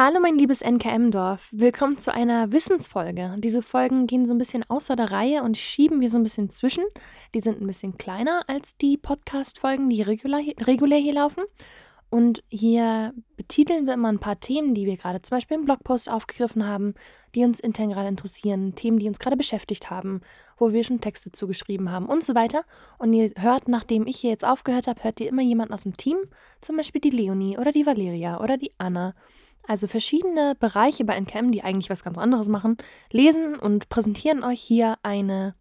Hallo mein liebes NKM-Dorf, willkommen zu einer Wissensfolge. Diese Folgen gehen so ein bisschen außer der Reihe und schieben wir so ein bisschen zwischen. Die sind ein bisschen kleiner als die Podcast-Folgen, die regulär, regulär hier laufen. Und hier betiteln wir immer ein paar Themen, die wir gerade zum Beispiel im Blogpost aufgegriffen haben, die uns intern gerade interessieren, Themen, die uns gerade beschäftigt haben, wo wir schon Texte zugeschrieben haben und so weiter. Und ihr hört, nachdem ich hier jetzt aufgehört habe, hört ihr immer jemanden aus dem Team, zum Beispiel die Leonie oder die Valeria oder die Anna also verschiedene Bereiche bei NKM, die eigentlich was ganz anderes machen, lesen und präsentieren euch hier eine,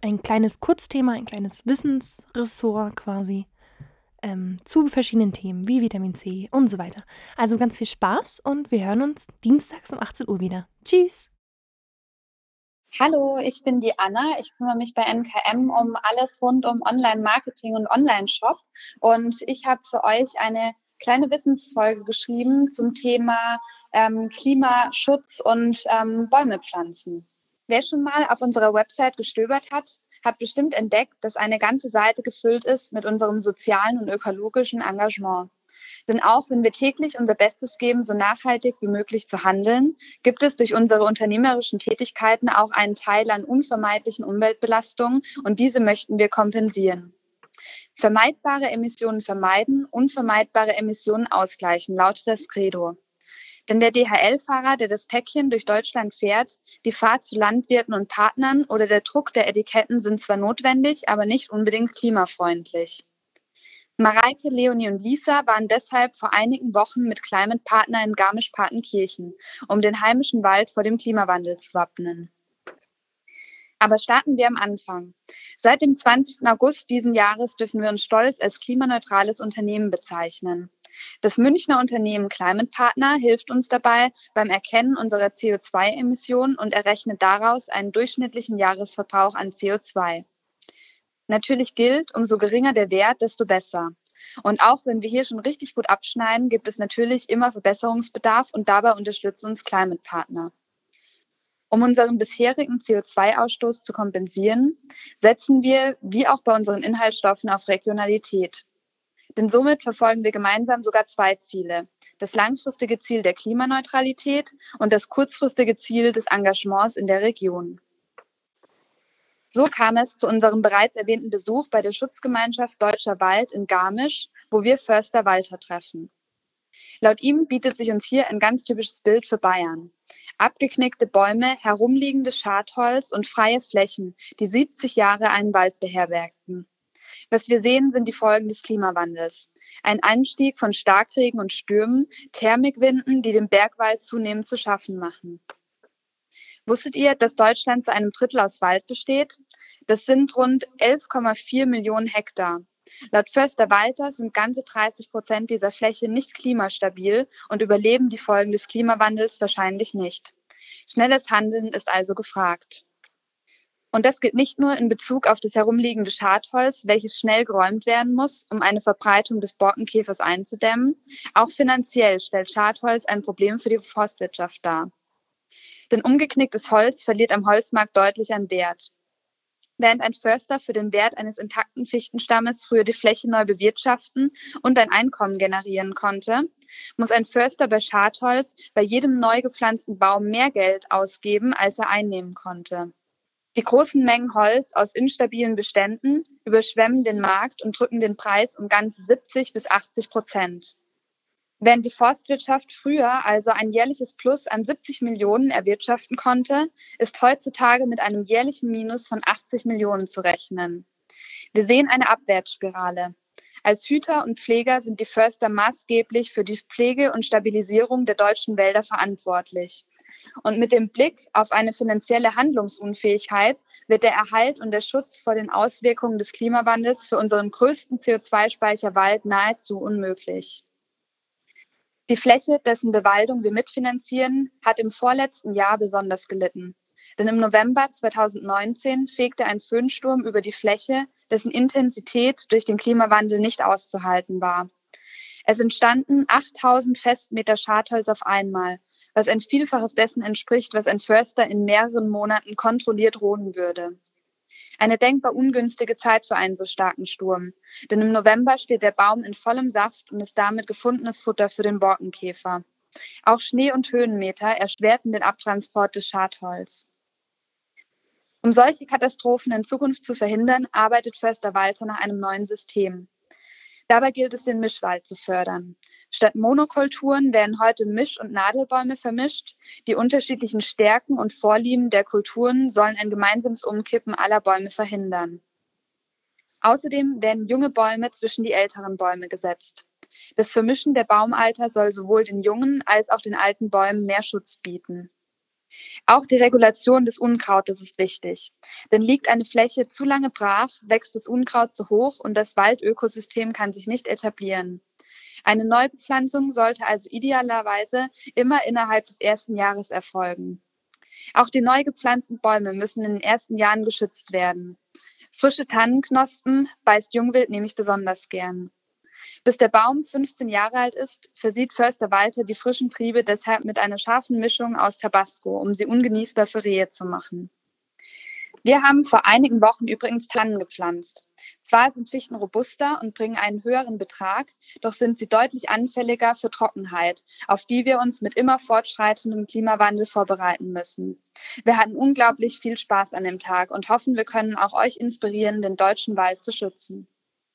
ein kleines Kurzthema, ein kleines Wissensressort quasi ähm, zu verschiedenen Themen wie Vitamin C und so weiter. Also ganz viel Spaß und wir hören uns dienstags um 18 Uhr wieder. Tschüss! Hallo, ich bin die Anna. Ich kümmere mich bei NKM um alles rund um Online-Marketing und Online-Shop. Und ich habe für euch eine kleine Wissensfolge geschrieben zum Thema ähm, Klimaschutz und ähm, Bäume pflanzen. Wer schon mal auf unserer Website gestöbert hat, hat bestimmt entdeckt, dass eine ganze Seite gefüllt ist mit unserem sozialen und ökologischen Engagement. Denn auch wenn wir täglich unser Bestes geben, so nachhaltig wie möglich zu handeln, gibt es durch unsere unternehmerischen Tätigkeiten auch einen Teil an unvermeidlichen Umweltbelastungen und diese möchten wir kompensieren. Vermeidbare Emissionen vermeiden, unvermeidbare Emissionen ausgleichen, lautet das Credo. Denn der DHL-Fahrer, der das Päckchen durch Deutschland fährt, die Fahrt zu Landwirten und Partnern oder der Druck der Etiketten sind zwar notwendig, aber nicht unbedingt klimafreundlich. Mareike, Leonie und Lisa waren deshalb vor einigen Wochen mit Climate Partner in Garmisch-Partenkirchen, um den heimischen Wald vor dem Klimawandel zu wappnen. Aber starten wir am Anfang. Seit dem 20. August diesen Jahres dürfen wir uns stolz als klimaneutrales Unternehmen bezeichnen. Das Münchner Unternehmen Climate Partner hilft uns dabei beim Erkennen unserer CO2-Emissionen und errechnet daraus einen durchschnittlichen Jahresverbrauch an CO2. Natürlich gilt, umso geringer der Wert, desto besser. Und auch wenn wir hier schon richtig gut abschneiden, gibt es natürlich immer Verbesserungsbedarf und dabei unterstützt uns Climate Partner. Um unseren bisherigen CO2-Ausstoß zu kompensieren, setzen wir, wie auch bei unseren Inhaltsstoffen, auf Regionalität. Denn somit verfolgen wir gemeinsam sogar zwei Ziele. Das langfristige Ziel der Klimaneutralität und das kurzfristige Ziel des Engagements in der Region. So kam es zu unserem bereits erwähnten Besuch bei der Schutzgemeinschaft Deutscher Wald in Garmisch, wo wir Förster Walter treffen. Laut ihm bietet sich uns hier ein ganz typisches Bild für Bayern. Abgeknickte Bäume, herumliegendes Schadholz und freie Flächen, die 70 Jahre einen Wald beherbergten. Was wir sehen, sind die Folgen des Klimawandels. Ein Anstieg von Starkregen und Stürmen, Thermikwinden, die dem Bergwald zunehmend zu schaffen machen. Wusstet ihr, dass Deutschland zu einem Drittel aus Wald besteht? Das sind rund 11,4 Millionen Hektar. Laut Förster Walter sind ganze 30 Prozent dieser Fläche nicht klimastabil und überleben die Folgen des Klimawandels wahrscheinlich nicht. Schnelles Handeln ist also gefragt. Und das gilt nicht nur in Bezug auf das herumliegende Schadholz, welches schnell geräumt werden muss, um eine Verbreitung des Borkenkäfers einzudämmen. Auch finanziell stellt Schadholz ein Problem für die Forstwirtschaft dar. Denn umgeknicktes Holz verliert am Holzmarkt deutlich an Wert. Während ein Förster für den Wert eines intakten Fichtenstammes früher die Fläche neu bewirtschaften und ein Einkommen generieren konnte, muss ein Förster bei Schadholz bei jedem neu gepflanzten Baum mehr Geld ausgeben, als er einnehmen konnte. Die großen Mengen Holz aus instabilen Beständen überschwemmen den Markt und drücken den Preis um ganze 70 bis 80 Prozent. Während die Forstwirtschaft früher also ein jährliches Plus an 70 Millionen erwirtschaften konnte, ist heutzutage mit einem jährlichen Minus von 80 Millionen zu rechnen. Wir sehen eine Abwärtsspirale. Als Hüter und Pfleger sind die Förster maßgeblich für die Pflege und Stabilisierung der deutschen Wälder verantwortlich. Und mit dem Blick auf eine finanzielle Handlungsunfähigkeit wird der Erhalt und der Schutz vor den Auswirkungen des Klimawandels für unseren größten CO2-Speicher Wald nahezu unmöglich. Die Fläche, dessen Bewaldung wir mitfinanzieren, hat im vorletzten Jahr besonders gelitten. Denn im November 2019 fegte ein Föhnsturm über die Fläche, dessen Intensität durch den Klimawandel nicht auszuhalten war. Es entstanden 8000 Festmeter Schadholz auf einmal, was ein Vielfaches dessen entspricht, was ein Förster in mehreren Monaten kontrolliert roden würde. Eine denkbar ungünstige Zeit für einen so starken Sturm. Denn im November steht der Baum in vollem Saft und ist damit gefundenes Futter für den Borkenkäfer. Auch Schnee- und Höhenmeter erschwerten den Abtransport des Schadholz. Um solche Katastrophen in Zukunft zu verhindern, arbeitet Förster Walter nach einem neuen System. Dabei gilt es, den Mischwald zu fördern. Statt Monokulturen werden heute Misch- und Nadelbäume vermischt. Die unterschiedlichen Stärken und Vorlieben der Kulturen sollen ein gemeinsames Umkippen aller Bäume verhindern. Außerdem werden junge Bäume zwischen die älteren Bäume gesetzt. Das Vermischen der Baumalter soll sowohl den jungen als auch den alten Bäumen mehr Schutz bieten. Auch die Regulation des Unkrautes ist wichtig, denn liegt eine Fläche zu lange brach, wächst das Unkraut zu hoch und das Waldökosystem kann sich nicht etablieren. Eine Neubepflanzung sollte also idealerweise immer innerhalb des ersten Jahres erfolgen. Auch die neu gepflanzten Bäume müssen in den ersten Jahren geschützt werden. Frische Tannenknospen beißt Jungwild nämlich besonders gern. Bis der Baum 15 Jahre alt ist, versieht Förster Walter die frischen Triebe deshalb mit einer scharfen Mischung aus Tabasco, um sie ungenießbar für Rehe zu machen. Wir haben vor einigen Wochen übrigens Tannen gepflanzt. Zwar sind Fichten robuster und bringen einen höheren Betrag, doch sind sie deutlich anfälliger für Trockenheit, auf die wir uns mit immer fortschreitendem Klimawandel vorbereiten müssen. Wir hatten unglaublich viel Spaß an dem Tag und hoffen, wir können auch euch inspirieren, den deutschen Wald zu schützen.